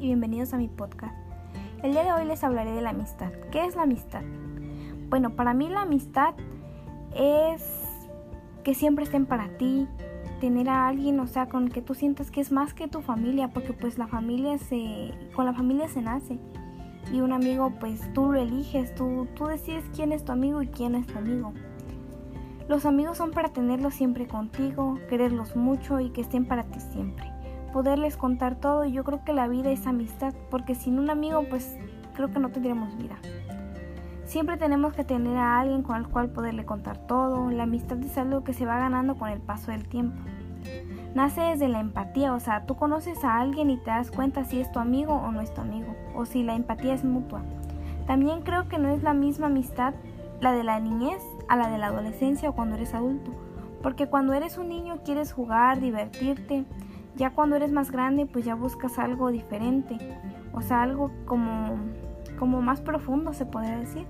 y bienvenidos a mi podcast. El día de hoy les hablaré de la amistad. ¿Qué es la amistad? Bueno, para mí la amistad es que siempre estén para ti, tener a alguien, o sea, con el que tú sientas que es más que tu familia, porque pues la familia se, con la familia se nace. Y un amigo, pues tú lo eliges, tú, tú decides quién es tu amigo y quién es tu amigo. Los amigos son para tenerlos siempre contigo, quererlos mucho y que estén para ti siempre. Poderles contar todo y yo creo que la vida es amistad, porque sin un amigo pues creo que no tendríamos vida. Siempre tenemos que tener a alguien con el cual poderle contar todo. La amistad es algo que se va ganando con el paso del tiempo. Nace desde la empatía, o sea, tú conoces a alguien y te das cuenta si es tu amigo o no es tu amigo, o si la empatía es mutua. También creo que no es la misma amistad la de la niñez a la de la adolescencia o cuando eres adulto. Porque cuando eres un niño quieres jugar, divertirte. Ya cuando eres más grande pues ya buscas algo diferente. O sea, algo como, como más profundo se podría decir.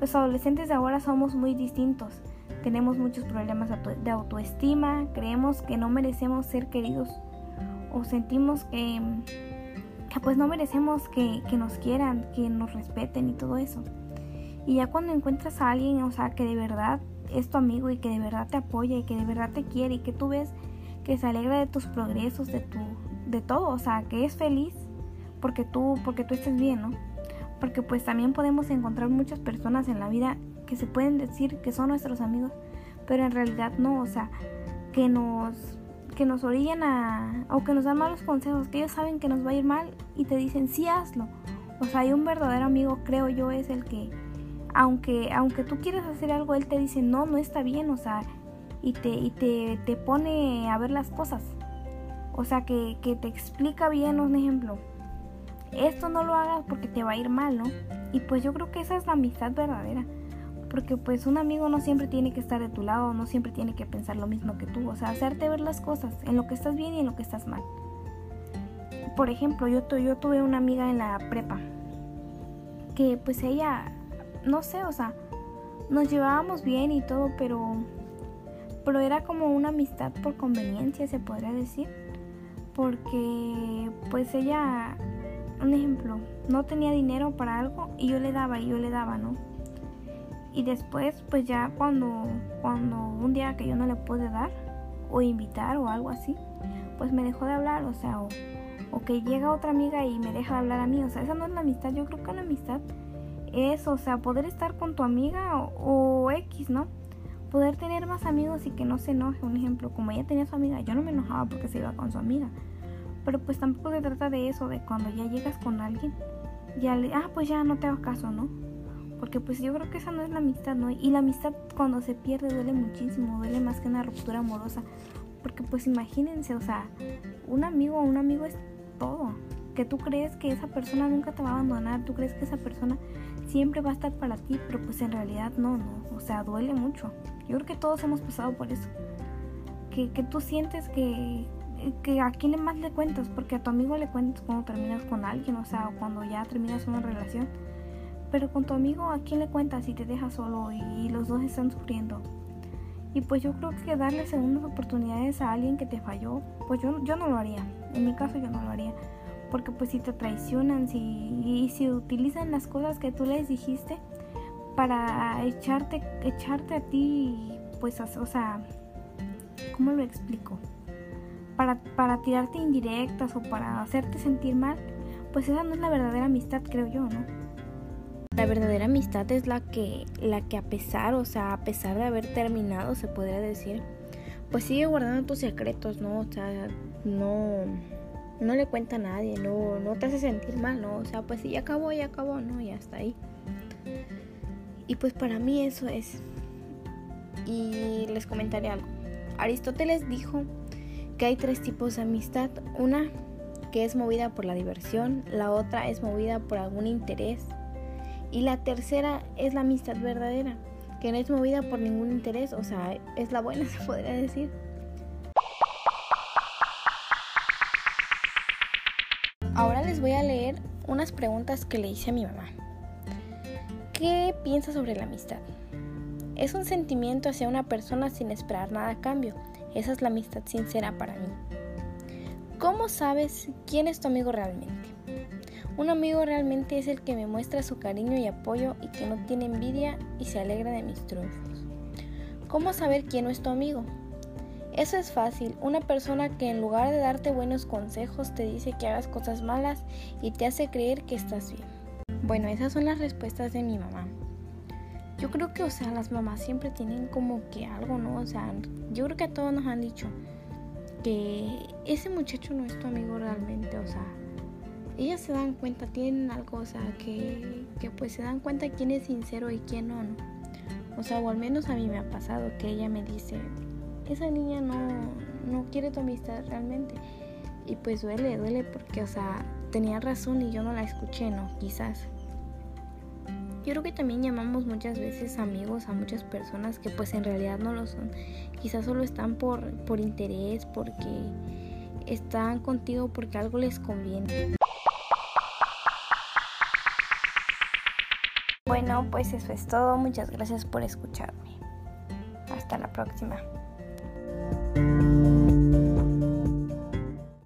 Los adolescentes de ahora somos muy distintos. Tenemos muchos problemas de autoestima, creemos que no merecemos ser queridos o sentimos que, pues no merecemos que, que nos quieran, que nos respeten y todo eso. Y ya cuando encuentras a alguien, o sea, que de verdad es tu amigo y que de verdad te apoya y que de verdad te quiere y que tú ves que se alegra de tus progresos, de tu de todo, o sea, que es feliz porque tú porque tú estés bien, ¿no? Porque pues también podemos encontrar muchas personas en la vida que se pueden decir que son nuestros amigos, pero en realidad no, o sea, que nos que nos orillan a o que nos dan malos consejos, que ellos saben que nos va a ir mal y te dicen, "Sí, hazlo." O sea, hay un verdadero amigo, creo yo, es el que aunque, aunque tú quieras hacer algo, él te dice, no, no está bien, o sea, y te, y te, te pone a ver las cosas. O sea, que, que te explica bien, un ejemplo, esto no lo hagas porque te va a ir mal, ¿no? Y pues yo creo que esa es la amistad verdadera. Porque pues un amigo no siempre tiene que estar de tu lado, no siempre tiene que pensar lo mismo que tú. O sea, hacerte ver las cosas, en lo que estás bien y en lo que estás mal. Por ejemplo, yo, yo tuve una amiga en la prepa que pues ella no sé, o sea, nos llevábamos bien y todo, pero, pero era como una amistad por conveniencia, se podría decir. Porque pues ella, un ejemplo, no tenía dinero para algo y yo le daba y yo le daba, ¿no? Y después, pues ya cuando, cuando un día que yo no le pude dar o invitar o algo así, pues me dejó de hablar, o sea, o, que llega otra amiga y me deja de hablar a mí, o sea, esa no es la amistad, yo creo que la amistad eso, o sea, poder estar con tu amiga o, X, ¿no? Poder tener más amigos y que no se enoje. Un ejemplo, como ella tenía su amiga, yo no me enojaba porque se iba con su amiga. Pero pues tampoco se trata de eso, de cuando ya llegas con alguien, ya le, ah, pues ya no te hago caso, ¿no? Porque pues yo creo que esa no es la amistad, ¿no? Y la amistad cuando se pierde duele muchísimo, duele más que una ruptura amorosa. Porque pues imagínense, o sea, un amigo, un amigo es todo. Que tú crees que esa persona nunca te va a abandonar, tú crees que esa persona siempre va a estar para ti, pero pues en realidad no, no, o sea, duele mucho. Yo creo que todos hemos pasado por eso. Que, que tú sientes que, que a quién más le cuentas, porque a tu amigo le cuentas cuando terminas con alguien, o sea, cuando ya terminas una relación. Pero con tu amigo, ¿a quién le cuentas si te dejas solo y, los dos están sufriendo? Y pues yo creo que darle segundas oportunidades a alguien que te falló, pues yo, yo no lo haría. En mi caso yo no lo haría porque pues si te traicionan si, si utilizan las cosas que tú les dijiste para echarte, echarte a ti, pues, o sea, ¿cómo lo explico? Para, para tirarte indirectas o para hacerte sentir mal, pues esa no es la verdadera amistad, creo yo, ¿no? La verdadera amistad es la que, la que a pesar, o sea, a pesar de haber terminado, se podría decir, pues sigue guardando tus secretos, ¿no? O sea, no no le cuenta a nadie, no, no te hace sentir mal, ¿no? O sea, pues si ya acabó, ya acabó, ¿no? Ya está ahí. Y pues para mí eso es. Y les comentaré algo. Aristóteles dijo que hay tres tipos de amistad. Una que es movida por la diversión, la otra es movida por algún interés y la tercera es la amistad verdadera, que no es movida por ningún interés, o sea, es la buena se podría decir. Ahora les voy a leer unas preguntas que le hice a mi mamá. ¿Qué piensa sobre la amistad? Es un sentimiento hacia una persona sin esperar nada a cambio. Esa es la amistad sincera para mí. ¿Cómo sabes quién es tu amigo realmente? Un amigo realmente es el que me muestra su cariño y apoyo y que no tiene envidia y se alegra de mis triunfos. ¿Cómo saber quién no es tu amigo? Eso es fácil, una persona que en lugar de darte buenos consejos te dice que hagas cosas malas y te hace creer que estás bien. Bueno, esas son las respuestas de mi mamá. Yo creo que, o sea, las mamás siempre tienen como que algo, ¿no? O sea, yo creo que a todos nos han dicho que ese muchacho no es tu amigo realmente, o sea, ellas se dan cuenta, tienen algo, o sea, que, que pues se dan cuenta quién es sincero y quién no, ¿no? O sea, o al menos a mí me ha pasado que ella me dice, esa niña no, no quiere tu amistad realmente. Y pues duele, duele porque, o sea, tenía razón y yo no la escuché, ¿no? Quizás. Yo creo que también llamamos muchas veces amigos a muchas personas que pues en realidad no lo son. Quizás solo están por, por interés, porque están contigo porque algo les conviene. Bueno, pues eso es todo. Muchas gracias por escucharme. Hasta la próxima. thank you